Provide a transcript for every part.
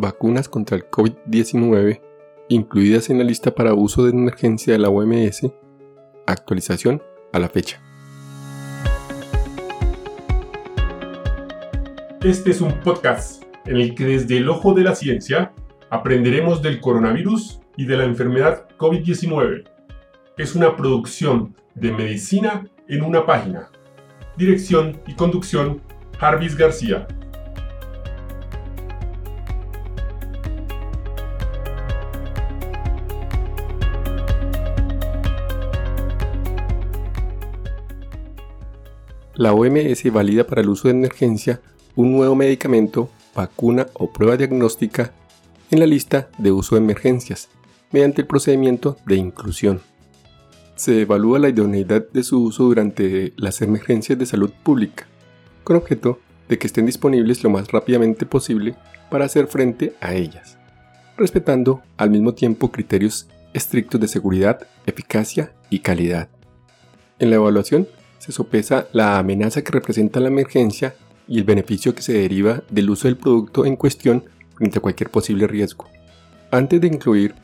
vacunas contra el COVID-19 incluidas en la lista para uso de emergencia de la OMS, actualización a la fecha. Este es un podcast en el que desde el ojo de la ciencia aprenderemos del coronavirus y de la enfermedad COVID-19. Es una producción de medicina en una página. Dirección y conducción, Jarvis García. La OMS valida para el uso de emergencia un nuevo medicamento, vacuna o prueba diagnóstica en la lista de uso de emergencias mediante el procedimiento de inclusión. Se evalúa la idoneidad de su uso durante las emergencias de salud pública, con objeto de que estén disponibles lo más rápidamente posible para hacer frente a ellas, respetando al mismo tiempo criterios estrictos de seguridad, eficacia y calidad. En la evaluación se sopesa la amenaza que representa la emergencia y el beneficio que se deriva del uso del producto en cuestión frente a cualquier posible riesgo. Antes de incluir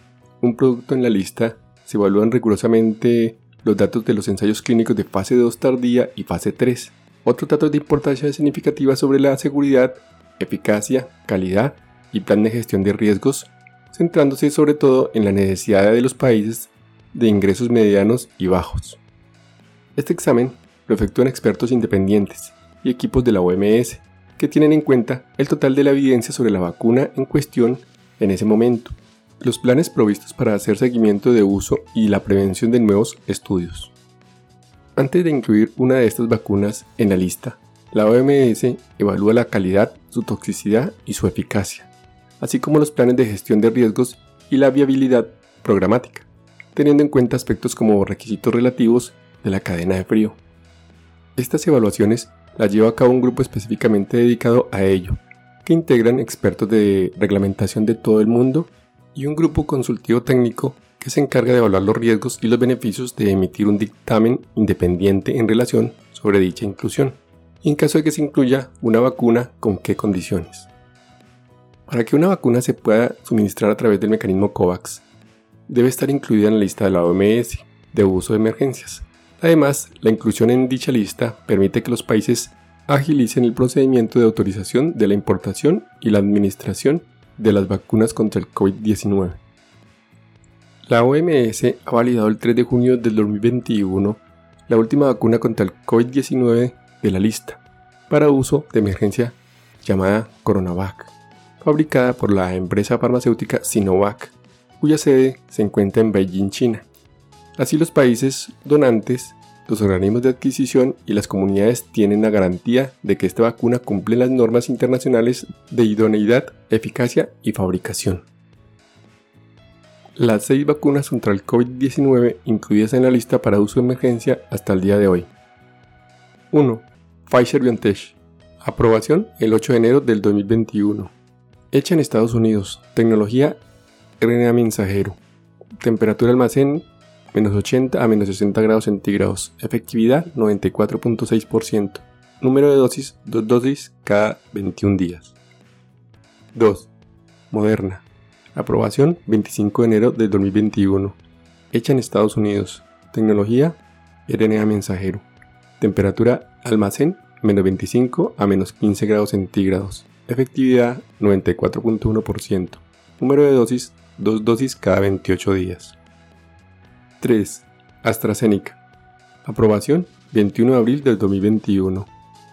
un producto en la lista, se evalúan rigurosamente los datos de los ensayos clínicos de fase 2 tardía y fase 3. Otros datos de importancia significativa sobre la seguridad, eficacia, calidad y plan de gestión de riesgos, centrándose sobre todo en la necesidad de los países de ingresos medianos y bajos. Este examen lo efectúan expertos independientes y equipos de la OMS, que tienen en cuenta el total de la evidencia sobre la vacuna en cuestión en ese momento, los planes provistos para hacer seguimiento de uso y la prevención de nuevos estudios. Antes de incluir una de estas vacunas en la lista, la OMS evalúa la calidad, su toxicidad y su eficacia, así como los planes de gestión de riesgos y la viabilidad programática, teniendo en cuenta aspectos como requisitos relativos de la cadena de frío. Estas evaluaciones las lleva a cabo un grupo específicamente dedicado a ello, que integran expertos de reglamentación de todo el mundo y un grupo consultivo técnico que se encarga de evaluar los riesgos y los beneficios de emitir un dictamen independiente en relación sobre dicha inclusión, en caso de que se incluya una vacuna, con qué condiciones. Para que una vacuna se pueda suministrar a través del mecanismo COVAX, debe estar incluida en la lista de la OMS de uso de emergencias, Además, la inclusión en dicha lista permite que los países agilicen el procedimiento de autorización de la importación y la administración de las vacunas contra el COVID-19. La OMS ha validado el 3 de junio del 2021 la última vacuna contra el COVID-19 de la lista, para uso de emergencia llamada Coronavac, fabricada por la empresa farmacéutica Sinovac, cuya sede se encuentra en Beijing, China. Así los países donantes, los organismos de adquisición y las comunidades tienen la garantía de que esta vacuna cumple las normas internacionales de idoneidad, eficacia y fabricación. Las seis vacunas contra el COVID-19 incluidas en la lista para uso de emergencia hasta el día de hoy. 1. Pfizer BioNTech. Aprobación el 8 de enero del 2021. Hecha en Estados Unidos. Tecnología RNA mensajero. Temperatura almacén menos 80 a menos 60 grados centígrados, efectividad 94.6%, número de dosis 2 dosis cada 21 días. 2. Moderna. Aprobación 25 de enero del 2021. Hecha en Estados Unidos. Tecnología RNA mensajero. Temperatura almacén menos 25 a menos 15 grados centígrados. Efectividad 94.1%. Número de dosis 2 dosis cada 28 días. 3. AstraZeneca. Aprobación 21 de abril del 2021.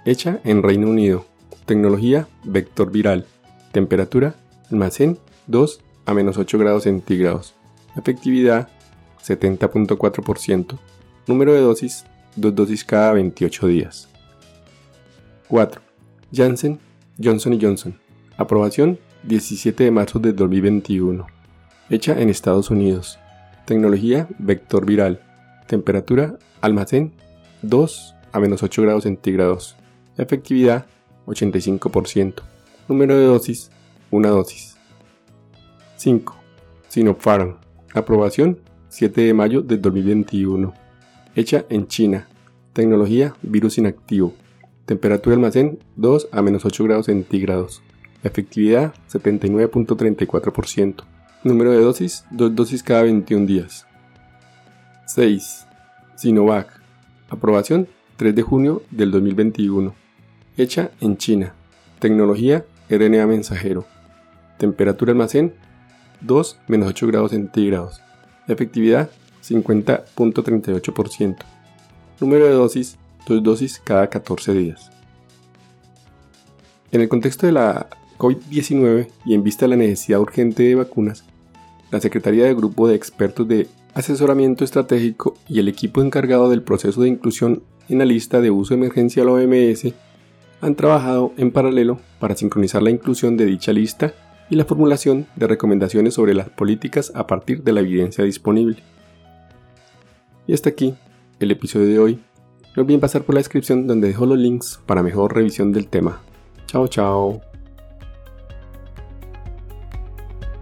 Hecha en Reino Unido. Tecnología vector viral. Temperatura almacén 2 a menos 8 grados centígrados. Efectividad 70.4%. Número de dosis 2 dosis cada 28 días. 4. Janssen Johnson Johnson. Aprobación 17 de marzo del 2021. Hecha en Estados Unidos. Tecnología vector viral. Temperatura almacén 2 a menos 8 grados centígrados. Efectividad 85%. Número de dosis 1 dosis. 5. Sinopharm. Aprobación 7 de mayo del 2021. Hecha en China. Tecnología virus inactivo. Temperatura almacén 2 a menos 8 grados centígrados. Efectividad 79.34%. Número de dosis, 2 dosis cada 21 días. 6. Sinovac. Aprobación 3 de junio del 2021. Hecha en China. Tecnología RNA mensajero. Temperatura almacén 2 8 grados centígrados. Efectividad 50.38%. Número de dosis 2 dosis cada 14 días. En el contexto de la COVID-19 y en vista de la necesidad urgente de vacunas, la Secretaría del Grupo de Expertos de Asesoramiento Estratégico y el equipo encargado del proceso de inclusión en la lista de uso de emergencia a la OMS han trabajado en paralelo para sincronizar la inclusión de dicha lista y la formulación de recomendaciones sobre las políticas a partir de la evidencia disponible. Y hasta aquí el episodio de hoy. No olviden pasar por la descripción donde dejo los links para mejor revisión del tema. Chao, chao.